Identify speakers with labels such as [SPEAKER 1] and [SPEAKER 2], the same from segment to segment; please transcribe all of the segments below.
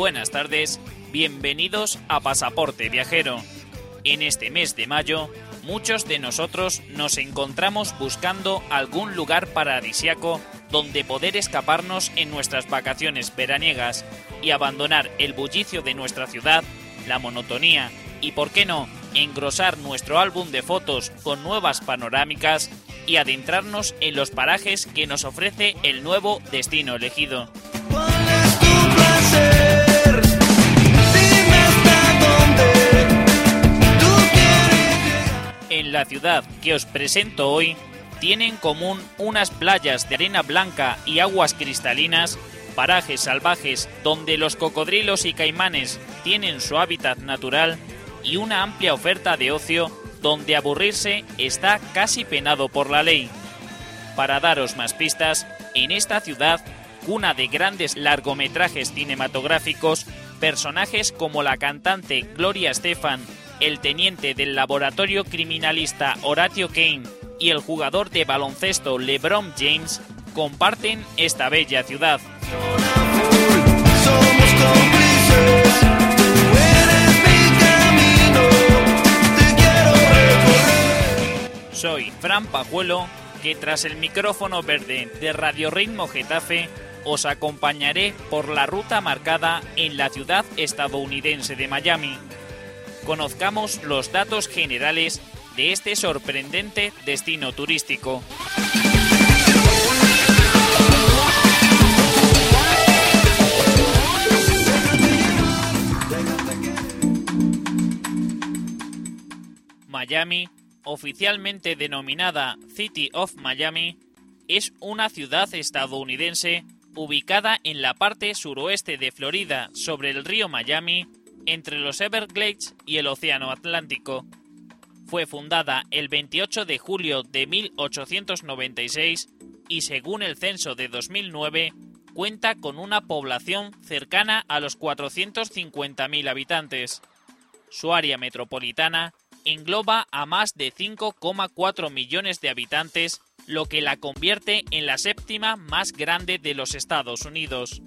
[SPEAKER 1] Buenas tardes, bienvenidos a Pasaporte Viajero. En este mes de mayo, muchos de nosotros nos encontramos buscando algún lugar paradisiaco donde poder escaparnos en nuestras vacaciones veraniegas y abandonar el bullicio de nuestra ciudad, la monotonía y, por qué no, engrosar nuestro álbum de fotos con nuevas panorámicas y adentrarnos en los parajes que nos ofrece el nuevo destino elegido.
[SPEAKER 2] ¿Cuál es tu placer?
[SPEAKER 1] La ciudad que os presento hoy, tiene en común unas playas de arena blanca y aguas cristalinas, parajes salvajes donde los cocodrilos y caimanes tienen su hábitat natural y una amplia oferta de ocio donde aburrirse está casi penado por la ley. Para daros más pistas, en esta ciudad, cuna de grandes largometrajes cinematográficos, personajes como la cantante Gloria Estefan, el teniente del laboratorio criminalista Horatio Kane y el jugador de baloncesto LeBron James comparten esta bella ciudad. Soy Fran Pajuelo, que tras el micrófono verde de Radio Ritmo Getafe os acompañaré por la ruta marcada en la ciudad estadounidense de Miami. Conozcamos los datos generales de este sorprendente destino turístico. Miami, oficialmente denominada City of Miami, es una ciudad estadounidense ubicada en la parte suroeste de Florida sobre el río Miami, entre los Everglades y el Océano Atlántico. Fue fundada el 28 de julio de 1896 y según el censo de 2009 cuenta con una población cercana a los 450.000 habitantes. Su área metropolitana engloba a más de 5,4 millones de habitantes, lo que la convierte en la séptima más grande de los Estados Unidos.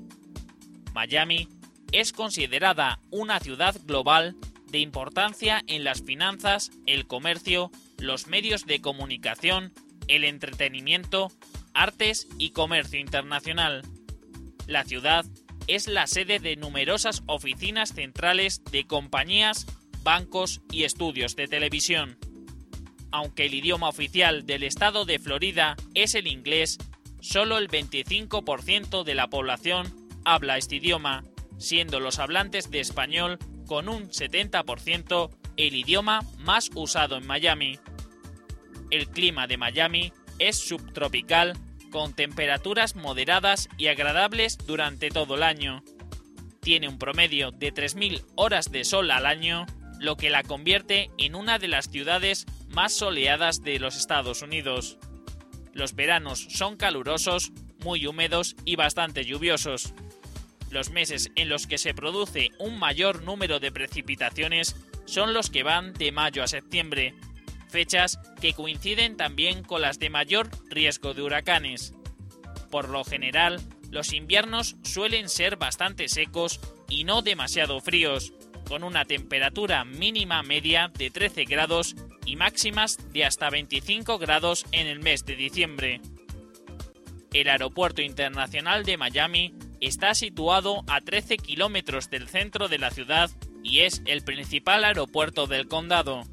[SPEAKER 1] Miami es considerada una ciudad global de importancia en las finanzas, el comercio, los medios de comunicación, el entretenimiento, artes y comercio internacional. La ciudad es la sede de numerosas oficinas centrales de compañías bancos y estudios de televisión. Aunque el idioma oficial del estado de Florida es el inglés, solo el 25% de la población habla este idioma, siendo los hablantes de español con un 70% el idioma más usado en Miami. El clima de Miami es subtropical con temperaturas moderadas y agradables durante todo el año. Tiene un promedio de 3.000 horas de sol al año lo que la convierte en una de las ciudades más soleadas de los Estados Unidos. Los veranos son calurosos, muy húmedos y bastante lluviosos. Los meses en los que se produce un mayor número de precipitaciones son los que van de mayo a septiembre, fechas que coinciden también con las de mayor riesgo de huracanes. Por lo general, los inviernos suelen ser bastante secos y no demasiado fríos, con una temperatura mínima media de 13 grados y máximas de hasta 25 grados en el mes de diciembre. El Aeropuerto Internacional de Miami está situado a 13 kilómetros del centro de la ciudad y es el principal aeropuerto del condado.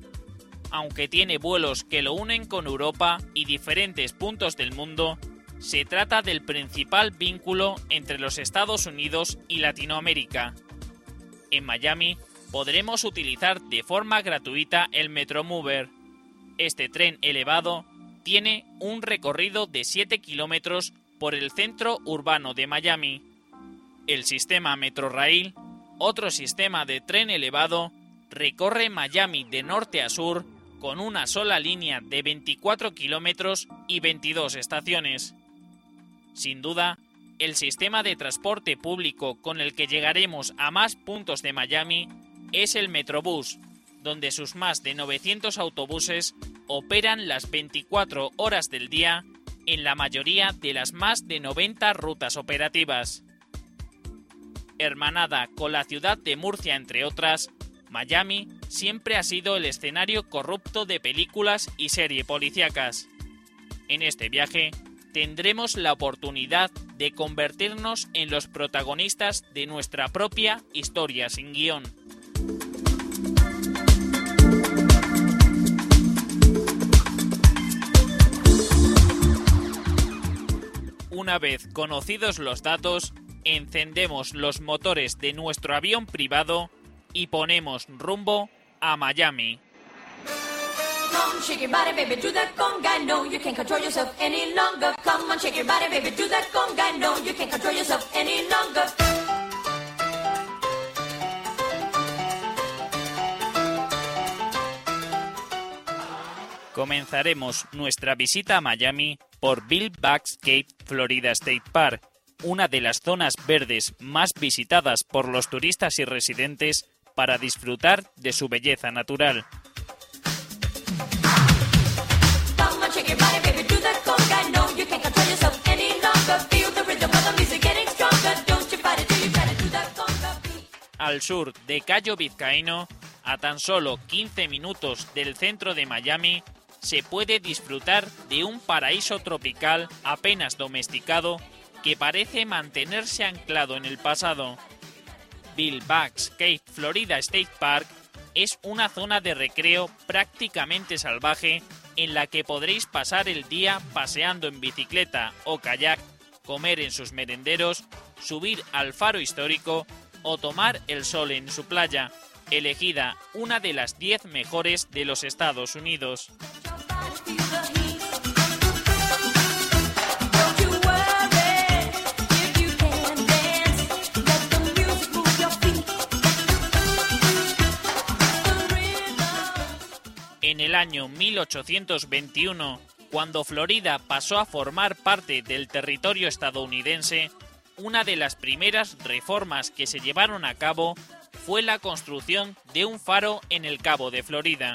[SPEAKER 1] Aunque tiene vuelos que lo unen con Europa y diferentes puntos del mundo, se trata del principal vínculo entre los Estados Unidos y Latinoamérica. En Miami podremos utilizar de forma gratuita el Metromover. Este tren elevado tiene un recorrido de 7 kilómetros por el centro urbano de Miami, El sistema Metrorail, otro sistema de tren elevado, recorre Miami de norte a sur con una sola línea de 24 kilómetros y 22 estaciones. Sin duda, el sistema de transporte público con el que llegaremos a más puntos de Miami es el Metrobús, donde sus más de 900 autobuses operan las 24 horas del día en la mayoría de las más de 90 rutas operativas. Hermanada con la ciudad de Murcia, entre otras, Miami siempre ha sido el escenario corrupto de películas y series policíacas. En este viaje tendremos la oportunidad de convertirnos en los protagonistas de nuestra propia historia sin guion. Una vez conocidos los datos, encendemos los motores de nuestro avión privado y ponemos rumbo a Miami. Comenzaremos nuestra visita a Miami por Bill Bugs Cave Florida State Park, una de las zonas verdes más visitadas por los turistas y residentes para disfrutar de su belleza natural. Al sur de Cayo Vizcaíno, a tan solo 15 minutos del centro de Miami, se puede disfrutar de un paraíso tropical apenas domesticado que parece mantenerse anclado en el pasado. Bill Bugs Cave Florida State Park es una zona de recreo prácticamente salvaje en la que podréis pasar el día paseando en bicicleta o kayak, comer en sus merenderos, subir al faro histórico o tomar el sol en su playa, elegida una de las 10 mejores de los Estados Unidos. En el año 1821, cuando Florida pasó a formar parte del territorio estadounidense, una de las primeras reformas que se llevaron a cabo fue la construcción de un faro en el Cabo de Florida.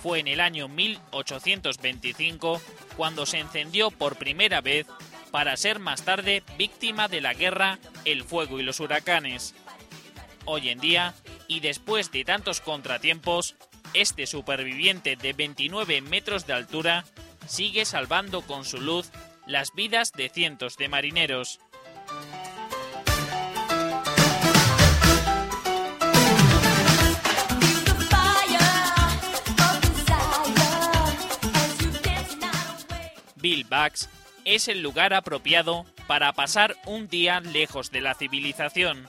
[SPEAKER 1] Fue en el año 1825 cuando se encendió por primera vez para ser más tarde víctima de la guerra, el fuego y los huracanes. Hoy en día, y después de tantos contratiempos, este superviviente de 29 metros de altura sigue salvando con su luz las vidas de cientos de marineros. Bill es el lugar apropiado para pasar un día lejos de la civilización.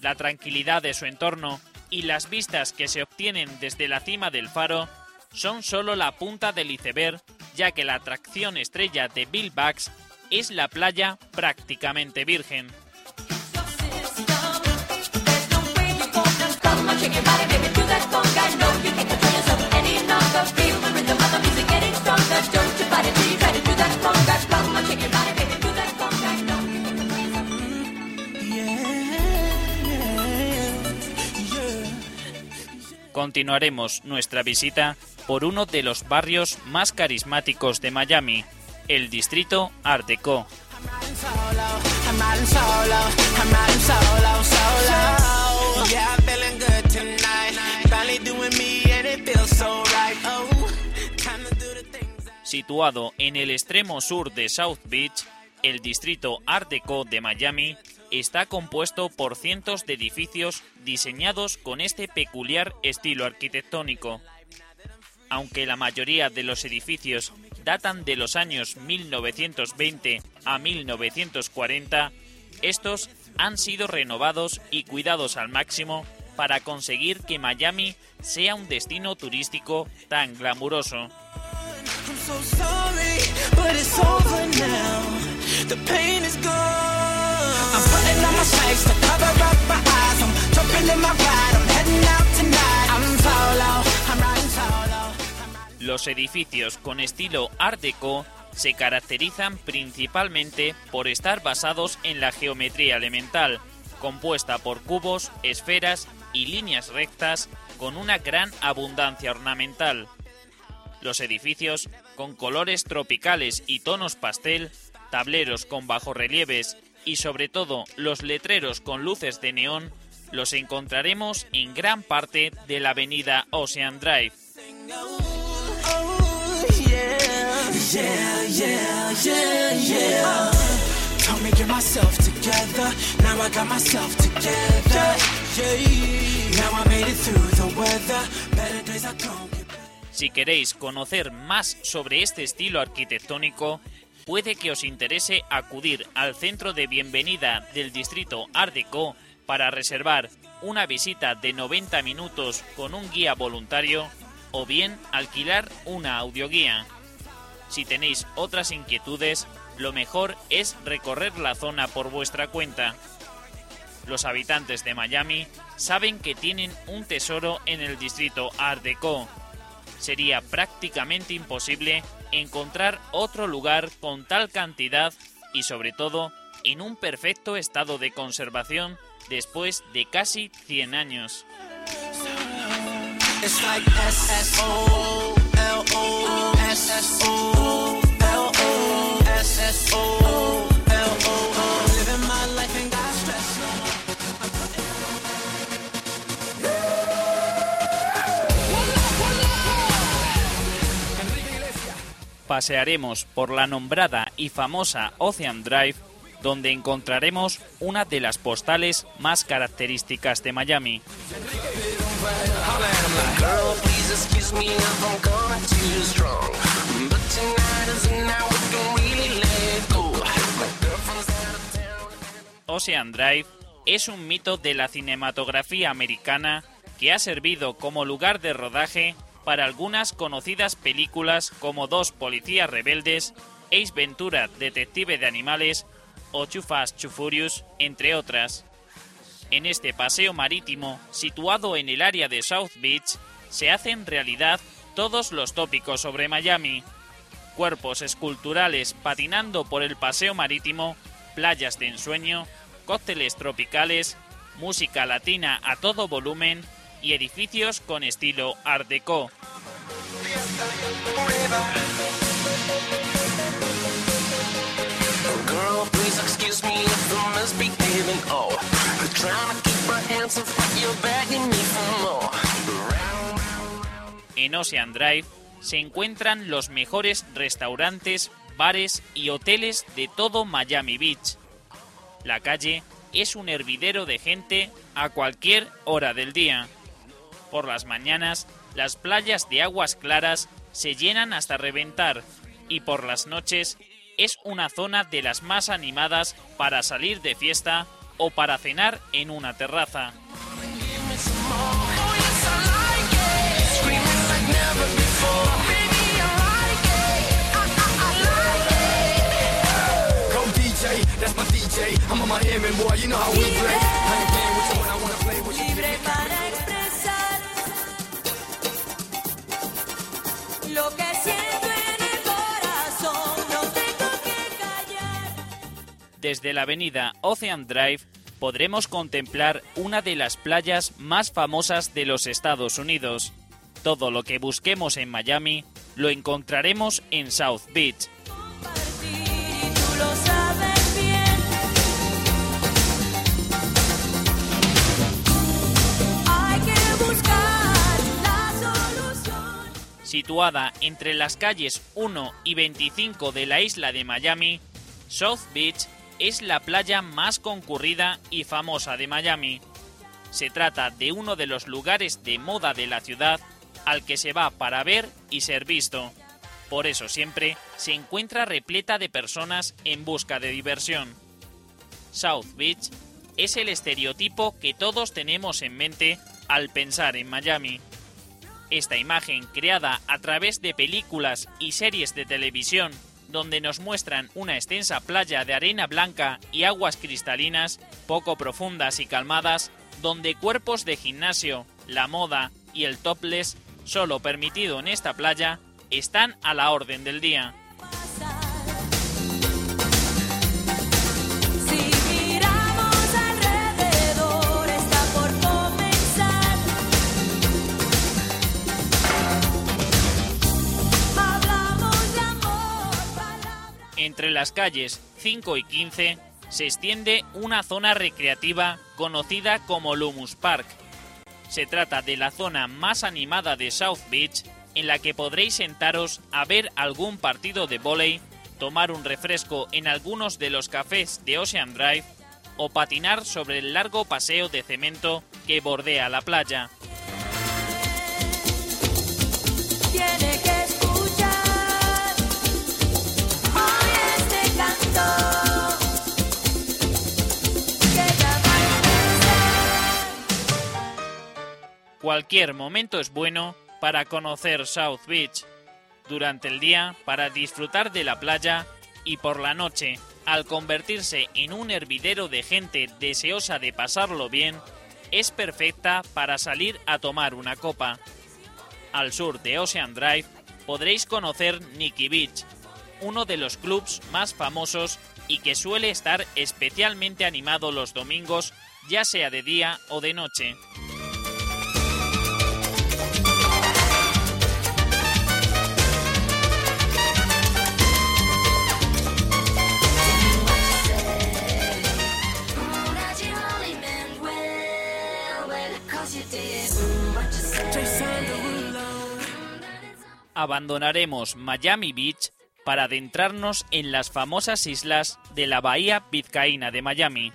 [SPEAKER 1] La tranquilidad de su entorno y las vistas que se obtienen desde la cima del faro son solo la punta del iceberg, ya que la atracción estrella de Bill Bugs es la playa prácticamente virgen. Continuaremos nuestra visita por uno de los barrios más carismáticos de Miami, el distrito Art Deco. Situado en el extremo sur de South Beach, el distrito Art Deco de Miami está compuesto por cientos de edificios diseñados con este peculiar estilo arquitectónico. Aunque la mayoría de los edificios datan de los años 1920 a 1940, estos han sido renovados y cuidados al máximo para conseguir que Miami sea un destino turístico tan glamuroso. Los edificios con estilo Art Deco se caracterizan principalmente por estar basados en la geometría elemental, compuesta por cubos, esferas y líneas rectas con una gran abundancia ornamental. Los edificios, con colores tropicales y tonos pastel, tableros con bajorrelieves y sobre todo los letreros con luces de neón, los encontraremos en gran parte de la avenida Ocean Drive. Si queréis conocer más sobre este estilo arquitectónico, puede que os interese acudir al centro de bienvenida del distrito Art Deco para reservar una visita de 90 minutos con un guía voluntario o bien alquilar una audioguía. Si tenéis otras inquietudes, lo mejor es recorrer la zona por vuestra cuenta. Los habitantes de Miami saben que tienen un tesoro en el distrito Art Deco. Sería prácticamente imposible encontrar otro lugar con tal cantidad y sobre todo en un perfecto estado de conservación después de casi 100 años. Pasearemos por la nombrada y famosa Ocean Drive, donde encontraremos una de las postales más características de Miami. Ocean Drive es un mito de la cinematografía americana que ha servido como lugar de rodaje para algunas conocidas películas como Dos policías rebeldes, Ace Ventura, detective de animales o Too Furious, entre otras. En este paseo marítimo, situado en el área de South Beach, se hacen realidad todos los tópicos sobre Miami. Cuerpos esculturales patinando por el paseo marítimo, playas de ensueño, cócteles tropicales, música latina a todo volumen y edificios con estilo Art Deco. En Ocean Drive se encuentran los mejores restaurantes, bares y hoteles de todo Miami Beach. La calle es un hervidero de gente a cualquier hora del día. Por las mañanas, las playas de aguas claras se llenan hasta reventar y por las noches es una zona de las más animadas para salir de fiesta o para cenar en una terraza. Desde la avenida Ocean Drive podremos contemplar una de las playas más famosas de los Estados Unidos. Todo lo que busquemos en Miami lo encontraremos en South Beach. Situada entre las calles 1 y 25 de la isla de Miami, South Beach es la playa más concurrida y famosa de Miami. Se trata de uno de los lugares de moda de la ciudad al que se va para ver y ser visto. Por eso siempre se encuentra repleta de personas en busca de diversión. South Beach es el estereotipo que todos tenemos en mente al pensar en Miami. Esta imagen creada a través de películas y series de televisión donde nos muestran una extensa playa de arena blanca y aguas cristalinas, poco profundas y calmadas, donde cuerpos de gimnasio, la moda y el topless, solo permitido en esta playa, están a la orden del día. Entre las calles 5 y 15 se extiende una zona recreativa conocida como Lumus Park. Se trata de la zona más animada de South Beach, en la que podréis sentaros a ver algún partido de vóley, tomar un refresco en algunos de los cafés de Ocean Drive o patinar sobre el largo paseo de cemento que bordea la playa. Cualquier momento es bueno para conocer South Beach. Durante el día, para disfrutar de la playa y por la noche, al convertirse en un hervidero de gente deseosa de pasarlo bien, es perfecta para salir a tomar una copa. Al sur de Ocean Drive podréis conocer Nikki Beach, uno de los clubs más famosos y que suele estar especialmente animado los domingos, ya sea de día o de noche. Abandonaremos Miami Beach para adentrarnos en las famosas islas de la bahía vizcaína de Miami.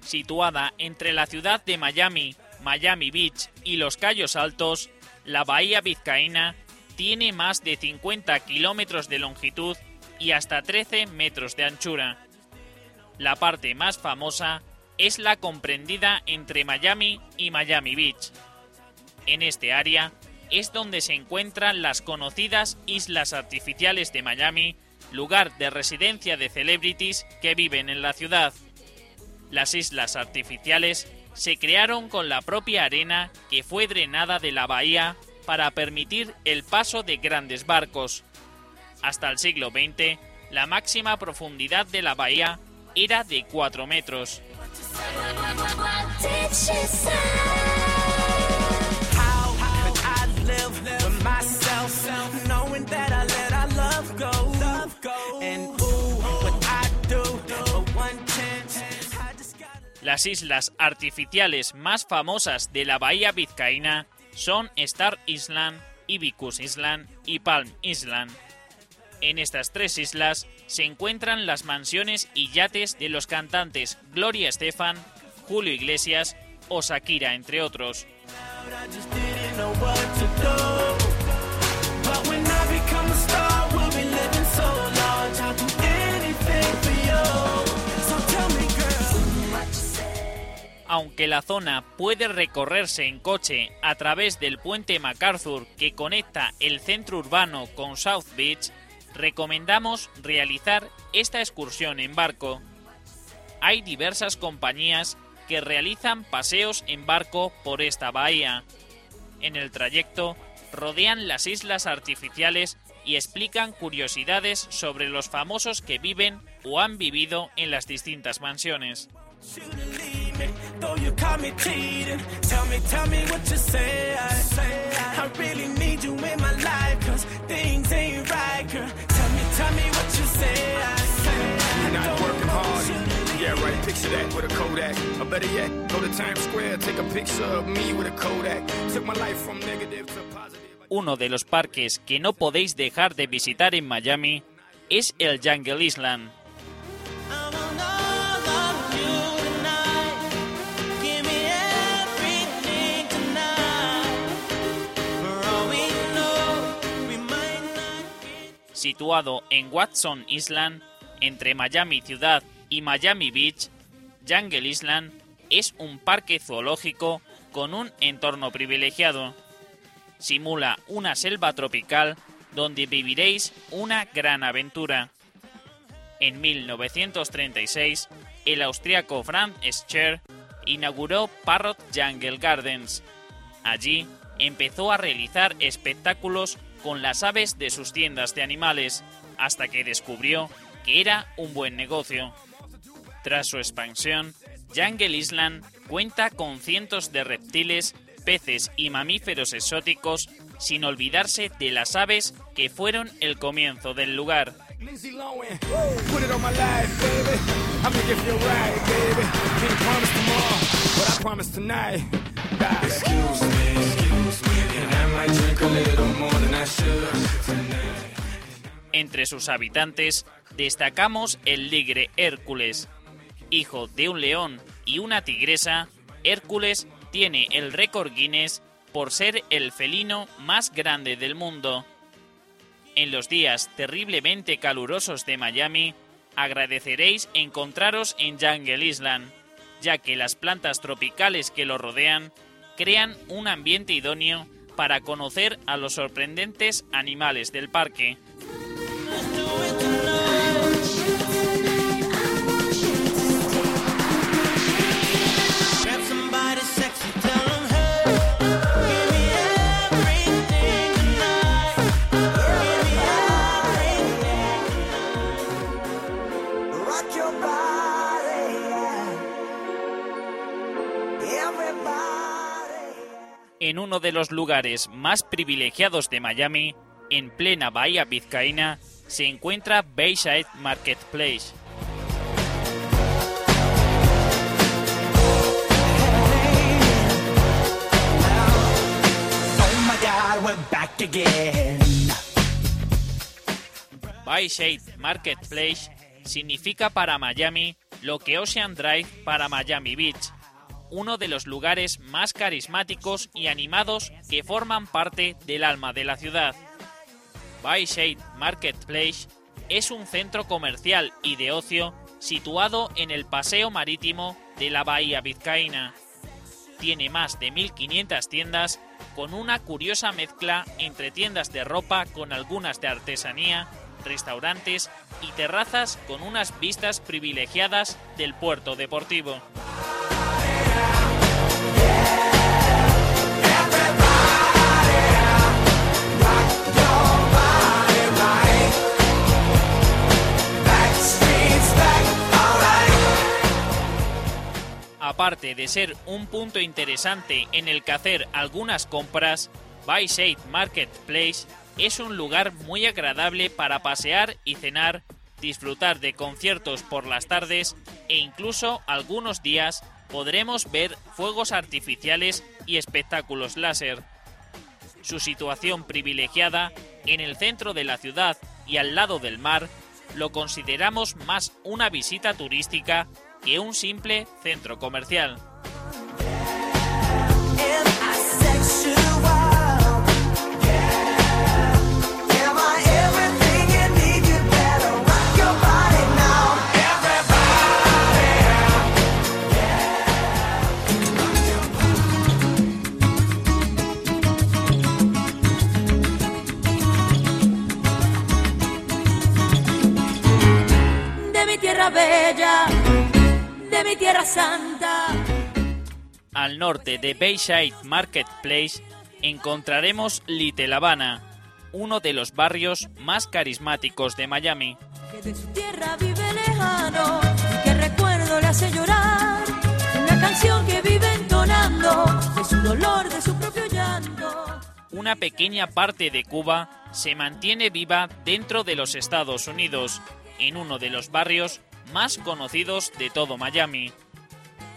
[SPEAKER 1] Situada entre la ciudad de Miami, Miami Beach y los Cayos Altos, la bahía vizcaína tiene más de 50 kilómetros de longitud y hasta 13 metros de anchura. La parte más famosa es la comprendida entre Miami y Miami Beach. En este área es donde se encuentran las conocidas Islas Artificiales de Miami, lugar de residencia de celebrities que viven en la ciudad. Las islas artificiales se crearon con la propia arena que fue drenada de la bahía para permitir el paso de grandes barcos. Hasta el siglo XX, la máxima profundidad de la bahía era de 4 metros. Las islas artificiales más famosas de la bahía vizcaína son Star Island, Ibicus Island y Palm Island. En estas tres islas se encuentran las mansiones y yates de los cantantes Gloria Estefan, Julio Iglesias o Shakira, entre otros. Aunque la zona puede recorrerse en coche a través del puente MacArthur que conecta el centro urbano con South Beach, recomendamos realizar esta excursión en barco. Hay diversas compañías que realizan paseos en barco por esta bahía. En el trayecto rodean las islas artificiales y explican curiosidades sobre los famosos que viven o han vivido en las distintas mansiones.
[SPEAKER 3] You caught me cheating. Tell me, tell me what you say. I, say I really need you in my life, cause things ain't right, girl. Tell me, tell me what you say. I say
[SPEAKER 2] Not working hard. Yeah, right. Picture that with a Kodak. Or better yet, go to Times Square, take a picture of me with a Kodak. Took my life from negative to positive.
[SPEAKER 1] Uno de los parques que no podéis dejar de visitar en Miami es el Jungle Island. Situado en Watson Island, entre Miami ciudad y Miami Beach, Jungle Island es un parque zoológico con un entorno privilegiado. Simula una selva tropical donde viviréis una gran aventura. En 1936, el austriaco Franz Scher inauguró Parrot Jungle Gardens. Allí empezó a realizar espectáculos con las aves de sus tiendas de animales, hasta que descubrió que era un buen negocio. Tras su expansión, Jungle Island cuenta con cientos de reptiles, peces y mamíferos exóticos, sin olvidarse de las aves que fueron el comienzo del lugar. Entre sus habitantes destacamos el ligre Hércules. Hijo de un león y una tigresa, Hércules tiene el récord Guinness por ser el felino más grande del mundo. En los días terriblemente calurosos de Miami, agradeceréis encontraros en Jungle Island, ya que las plantas tropicales que lo rodean crean un ambiente idóneo para conocer a los sorprendentes animales del parque. En uno de los lugares más privilegiados de Miami, en plena bahía vizcaína, se encuentra Bayside Marketplace.
[SPEAKER 3] Oh.
[SPEAKER 1] Bayside Marketplace significa para Miami lo que Ocean Drive para Miami Beach, uno de los lugares más carismáticos y animados que forman parte del alma de la ciudad. Bayside Marketplace es un centro comercial y de ocio situado en el paseo marítimo de la bahía vizcaína. Tiene más de 1.500 tiendas con una curiosa mezcla entre tiendas de ropa con algunas de artesanía, restaurantes y terrazas con unas vistas privilegiadas del puerto deportivo. Aparte de ser un punto interesante en el que hacer algunas compras, Bayside Marketplace es un lugar muy agradable para pasear y cenar, disfrutar de conciertos por las tardes e incluso algunos días podremos ver fuegos artificiales y espectáculos láser. Su situación privilegiada en el centro de la ciudad y al lado del mar lo consideramos más una visita turística que un simple centro comercial.
[SPEAKER 4] De mi tierra bella, de mi tierra santa.
[SPEAKER 1] Al norte de Bayside Marketplace encontraremos Little Havana, uno de los barrios más carismáticos de Miami.
[SPEAKER 4] que de su tierra vive lejano y que recuerdo le hace llorar una canción que vive entonando de su dolor, de su propio llanto.
[SPEAKER 1] Una pequeña parte de Cuba se mantiene viva dentro de los Estados Unidos, en uno de los barrios más conocidos de todo Miami.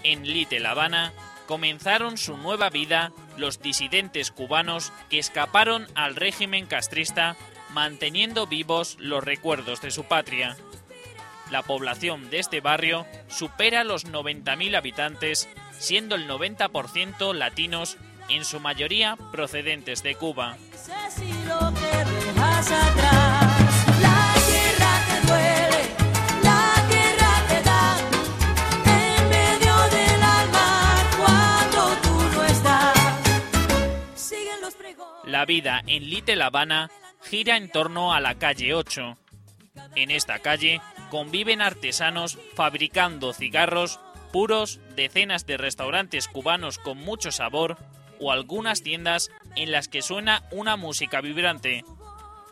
[SPEAKER 1] En Little Havana comenzaron su nueva vida los disidentes cubanos que escaparon al régimen castrista manteniendo vivos los recuerdos de su patria. La población de este barrio supera los 90.000 habitantes, siendo el 90% latinos, en su mayoría procedentes de Cuba.
[SPEAKER 4] La
[SPEAKER 1] vida en Little Habana gira en torno a la calle 8. En esta calle conviven artesanos fabricando cigarros puros, decenas de restaurantes cubanos con mucho sabor o algunas tiendas en las que suena una música vibrante.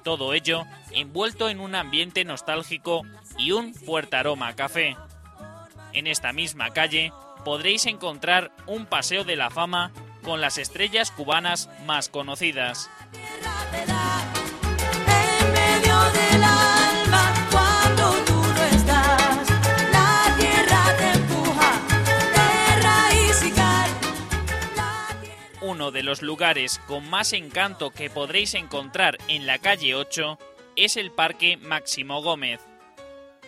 [SPEAKER 1] Todo ello envuelto en un ambiente nostálgico y un fuerte aroma a café. En esta misma calle podréis encontrar un paseo de la fama con las estrellas cubanas más conocidas. Uno de los lugares con más encanto que podréis encontrar en la calle 8 es el Parque Máximo Gómez.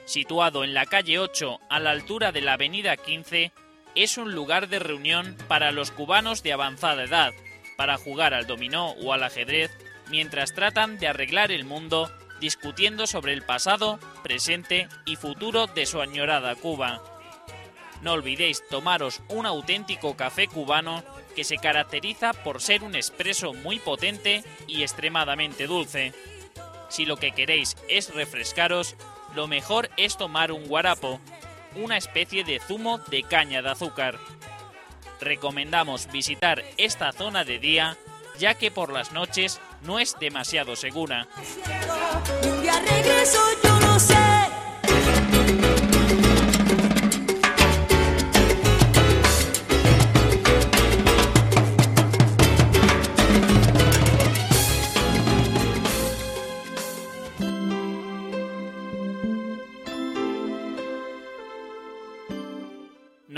[SPEAKER 1] Situado en la calle 8 a la altura de la avenida 15, es un lugar de reunión para los cubanos de avanzada edad, para jugar al dominó o al ajedrez mientras tratan de arreglar el mundo discutiendo sobre el pasado, presente y futuro de su añorada Cuba. No olvidéis tomaros un auténtico café cubano que se caracteriza por ser un espresso muy potente y extremadamente dulce. Si lo que queréis es refrescaros, lo mejor es tomar un guarapo, una especie de zumo de caña de azúcar. Recomendamos visitar esta zona de día, ya que por las noches no es demasiado segura.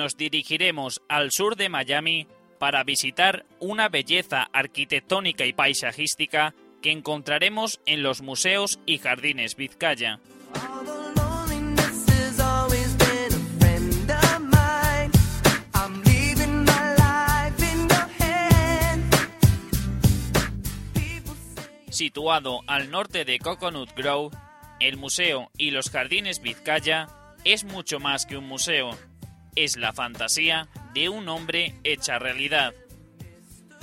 [SPEAKER 1] Nos dirigiremos al sur de Miami para visitar una belleza arquitectónica y paisajística que encontraremos en los museos y jardines Vizcaya. Situado al norte de Coconut Grove, el museo y los jardines Vizcaya es mucho más que un museo. Es la fantasía de un hombre hecha realidad.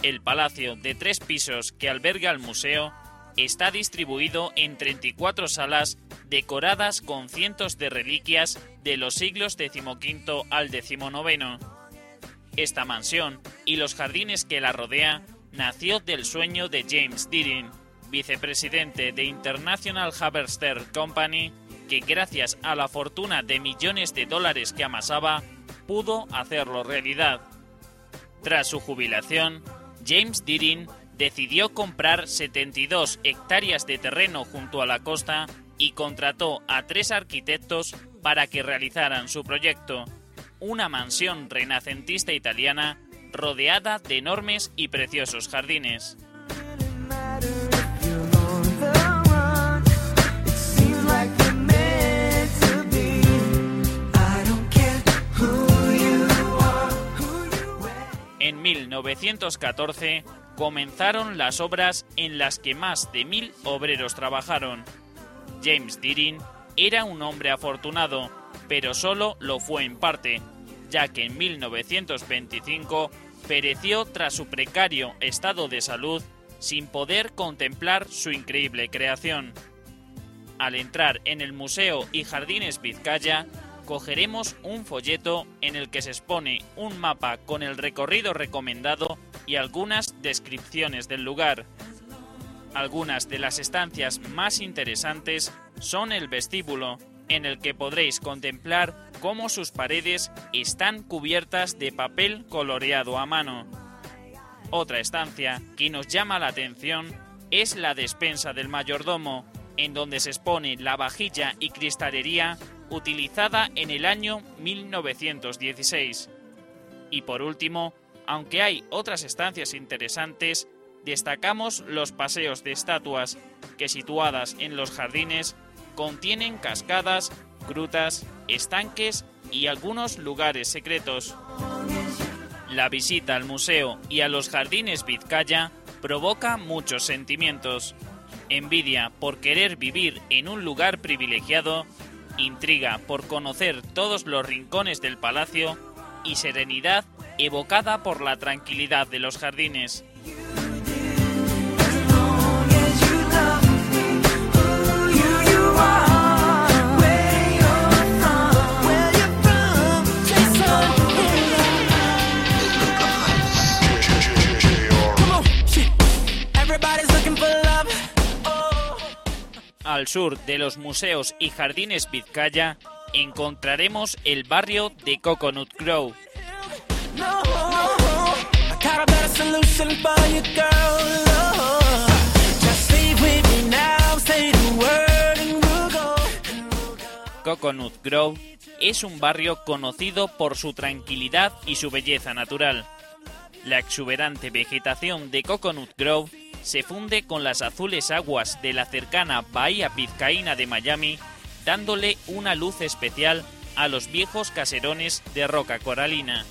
[SPEAKER 1] El palacio de tres pisos que alberga el museo está distribuido en 34 salas decoradas con cientos de reliquias de los siglos XV al XIX. Esta mansión y los jardines que la rodea nació del sueño de James Deering, vicepresidente de International Harvester Company, que gracias a la fortuna de millones de dólares que amasaba, pudo hacerlo realidad. Tras su jubilación, James Deering decidió comprar 72 hectáreas de terreno junto a la costa y contrató a tres arquitectos para que realizaran su proyecto, una mansión renacentista italiana rodeada de enormes y preciosos jardines. En 1914 comenzaron las obras en las que más de mil obreros trabajaron. James Deering era un hombre afortunado, pero solo lo fue en parte, ya que en 1925 pereció tras su precario estado de salud sin poder contemplar su increíble creación. Al entrar en el Museo y Jardines Vizcaya, cogeremos un folleto en el que se expone un mapa con el recorrido recomendado y algunas descripciones del lugar. Algunas de las estancias más interesantes son el vestíbulo, en el que podréis contemplar cómo sus paredes están cubiertas de papel coloreado a mano. Otra estancia que nos llama la atención es la despensa del mayordomo, en donde se expone la vajilla y cristalería utilizada en el año 1916. Y por último, aunque hay otras estancias interesantes, destacamos los paseos de estatuas, que situadas en los jardines contienen cascadas, grutas, estanques y algunos lugares secretos. La visita al museo y a los jardines Vizcaya provoca muchos sentimientos. Envidia por querer vivir en un lugar privilegiado, intriga por conocer todos los rincones del palacio y serenidad evocada por la tranquilidad de los jardines. Al sur de los museos y jardines Vizcaya, encontraremos el barrio de Coconut Grove. Coconut Grove es un barrio conocido por su tranquilidad y su belleza natural. La exuberante vegetación de Coconut Grove se funde con las azules aguas de la cercana Bahía Vizcaína de Miami, dándole una luz especial a los viejos caserones de roca coralina.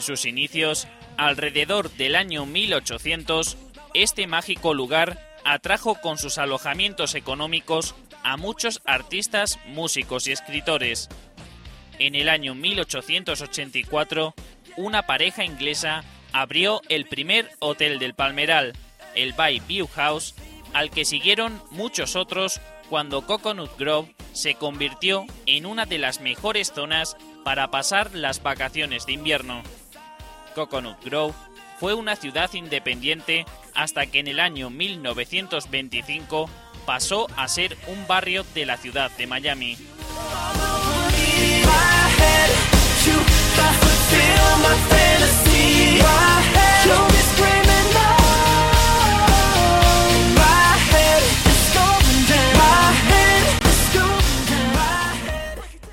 [SPEAKER 1] En sus inicios, alrededor del año 1800, este mágico lugar atrajo con sus alojamientos económicos a muchos artistas, músicos y escritores. En el año 1884, una pareja inglesa abrió el primer hotel del Palmeral, el Bay View House, al que siguieron muchos otros cuando Coconut Grove se convirtió en una de las mejores zonas para pasar las vacaciones de invierno. Coconut Grove fue una ciudad independiente hasta que en el año 1925 pasó a ser un barrio de la ciudad de Miami.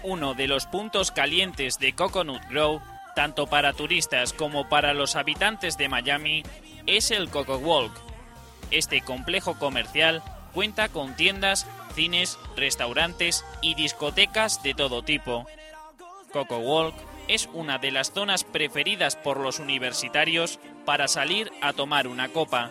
[SPEAKER 1] Uno de los puntos calientes de Coconut Grove, tanto para turistas como para los habitantes de Miami, es el Coco Walk. Este complejo comercial cuenta con tiendas, cines, restaurantes y discotecas de todo tipo. Coco Walk es una de las zonas preferidas por los universitarios para salir a tomar una copa.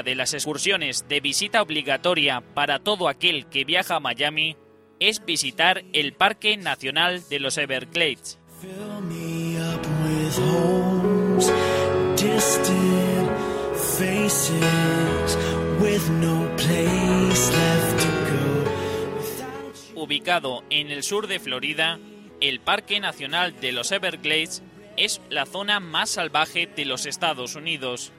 [SPEAKER 1] Una de las excursiones de visita obligatoria para todo aquel que viaja a Miami es visitar el Parque Nacional de los Everglades. Ubicado en el sur de Florida, el Parque Nacional de los Everglades es la zona más salvaje de los Estados Unidos.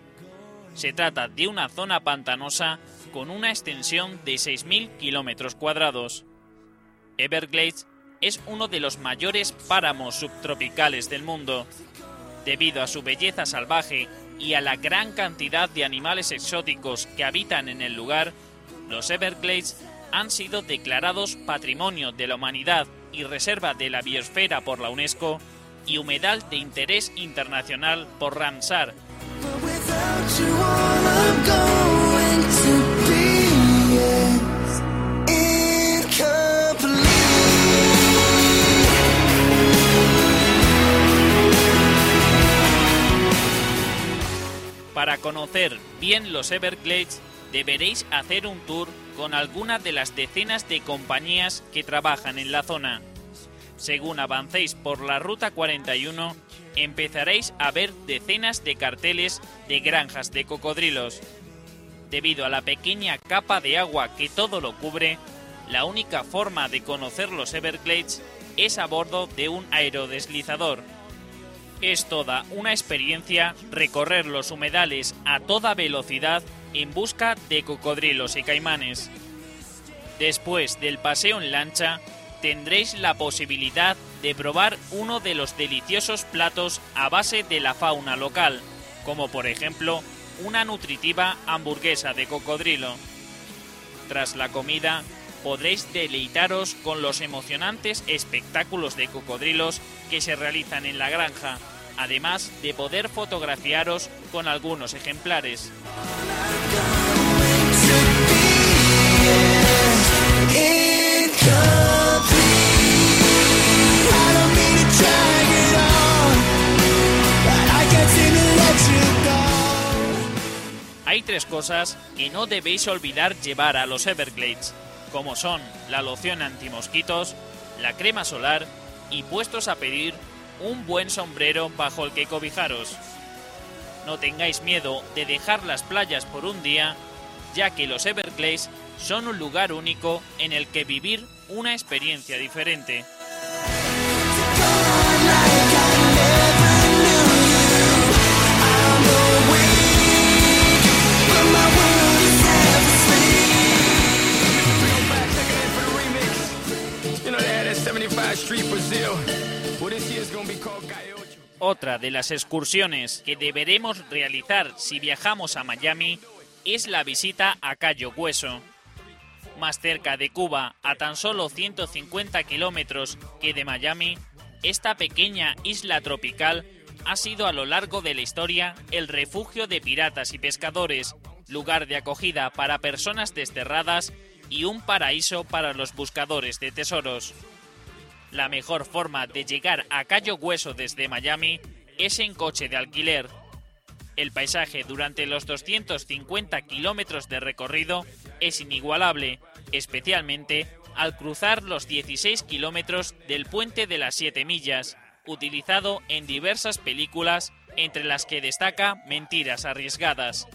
[SPEAKER 1] Se trata de una zona pantanosa con una extensión de 6.000 kilómetros cuadrados. Everglades es uno de los mayores páramos subtropicales del mundo. Debido a su belleza salvaje y a la gran cantidad de animales exóticos que habitan en el lugar, los Everglades han sido declarados Patrimonio de la Humanidad y Reserva de la Biosfera por la UNESCO y Humedal de Interés Internacional por Ramsar, Para conocer bien los Everglades, deberéis hacer un tour con alguna de las decenas de compañías que trabajan en la zona. Según avancéis por la Ruta 41, empezaréis a ver decenas de carteles de granjas de cocodrilos. Debido a la pequeña capa de agua que todo lo cubre, la única forma de conocer los Everglades es a bordo de un aerodeslizador. Es toda una experiencia recorrer los humedales a toda velocidad en busca de cocodrilos y caimanes. Después del paseo en lancha, tendréis la posibilidad de probar uno de los deliciosos platos a base de la fauna local, como por ejemplo una nutritiva hamburguesa de cocodrilo. Tras la comida, podréis deleitaros con los emocionantes espectáculos de cocodrilos que se realizan en la granja, además de poder fotografiaros con algunos ejemplares.
[SPEAKER 3] Go.
[SPEAKER 1] tres cosas que no debéis olvidar llevar a los Everglades, como son la loción antimosquitos, la crema solar y puestos a pedir un buen sombrero bajo el que cobijaros. No tengáis miedo de dejar las playas por un día, ya que los Everglades son un lugar único en el que vivir una experiencia diferente. Otra de las excursiones que deberemos realizar si viajamos a Miami es la visita a Cayo Hueso. Más cerca de Cuba, a tan solo 150 kilómetros que de Miami, esta pequeña isla tropical ha sido a lo largo de la historia el refugio de piratas y pescadores, lugar de acogida para personas desterradas y un paraíso para los buscadores de tesoros. La mejor forma de llegar a Cayo Hueso desde Miami es en coche de alquiler. El paisaje durante los 250 kilómetros de recorrido es inigualable, especialmente al cruzar los 16 kilómetros del puente de las 7 millas, utilizado en diversas películas, entre las que destaca Mentiras arriesgadas.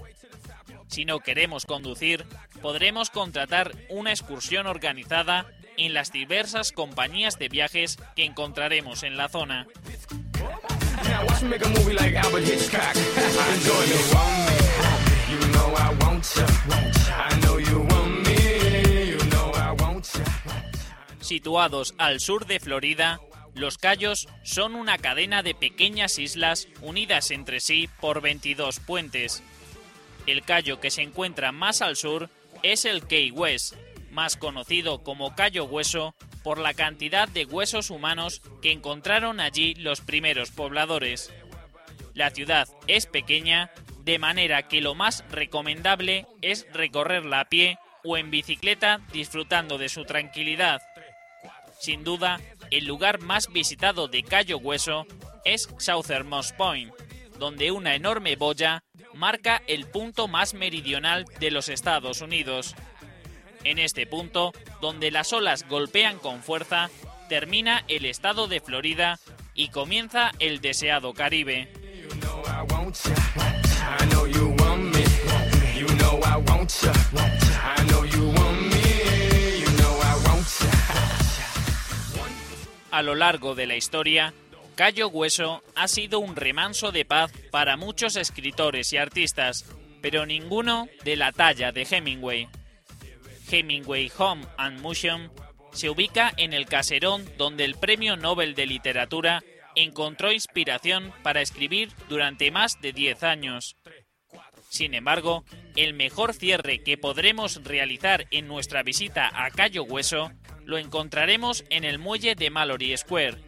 [SPEAKER 1] Si no queremos conducir, podremos contratar una excursión organizada en las diversas compañías de viajes que encontraremos en la zona. Situados al sur de Florida, los Cayos son una cadena de pequeñas islas unidas entre sí por 22 puentes. El cayo que se encuentra más al sur es el Key West, más conocido como Cayo Hueso por la cantidad de huesos humanos que encontraron allí los primeros pobladores. La ciudad es pequeña, de manera que lo más recomendable es recorrerla a pie o en bicicleta disfrutando de su tranquilidad. Sin duda, el lugar más visitado de Cayo Hueso es Southernmost Point, donde una enorme boya marca el punto más meridional de los Estados Unidos. En este punto, donde las olas golpean con fuerza, termina el estado de Florida y comienza el deseado Caribe. A lo largo de la historia, Cayo Hueso ha sido un remanso de paz para muchos escritores y artistas, pero ninguno de la talla de Hemingway. Hemingway Home and Museum se ubica en el caserón donde el Premio Nobel de Literatura encontró inspiración para escribir durante más de 10 años. Sin embargo, el mejor cierre que podremos realizar en nuestra visita a Cayo Hueso lo encontraremos en el muelle de Mallory Square.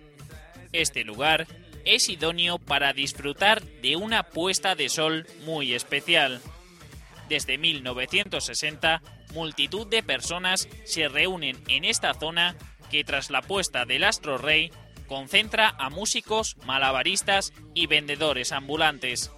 [SPEAKER 1] Este lugar es idóneo para disfrutar de una puesta de sol muy especial. Desde 1960, multitud de personas se reúnen en esta zona que tras la puesta del astro rey concentra a músicos, malabaristas y vendedores ambulantes.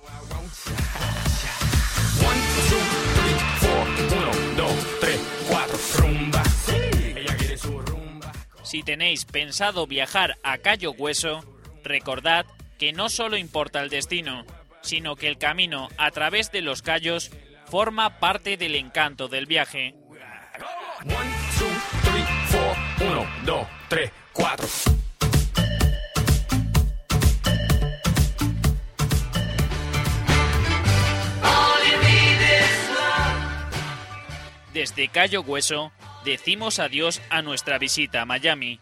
[SPEAKER 1] Si tenéis pensado viajar a Cayo Hueso, recordad que no solo importa el destino, sino que el camino a través de los callos forma parte del encanto del viaje.
[SPEAKER 2] One, two, three, four. Uno, dos, tres, cuatro.
[SPEAKER 1] Desde Cayo Hueso decimos adiós a nuestra visita a Miami.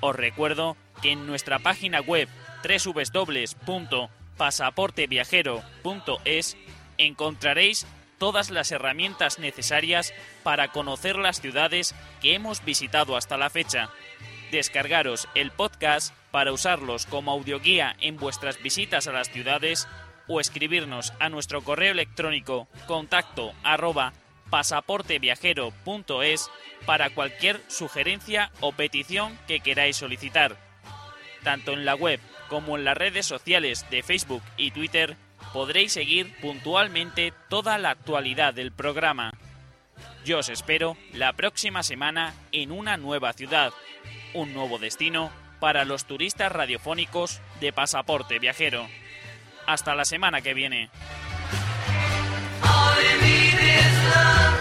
[SPEAKER 1] Os recuerdo que en nuestra página web www.pasaporteviajero.es encontraréis todas las herramientas necesarias para conocer las ciudades que hemos visitado hasta la fecha. Descargaros el podcast para usarlos como audioguía en vuestras visitas a las ciudades o escribirnos a nuestro correo electrónico contacto pasaporteviajero.es para cualquier sugerencia o petición que queráis solicitar. Tanto en la web como en las redes sociales de Facebook y Twitter podréis seguir puntualmente toda la actualidad del programa. Yo os espero la próxima semana en una nueva ciudad, un nuevo destino para los turistas radiofónicos de Pasaporte Viajero. Hasta la semana que viene.
[SPEAKER 5] love.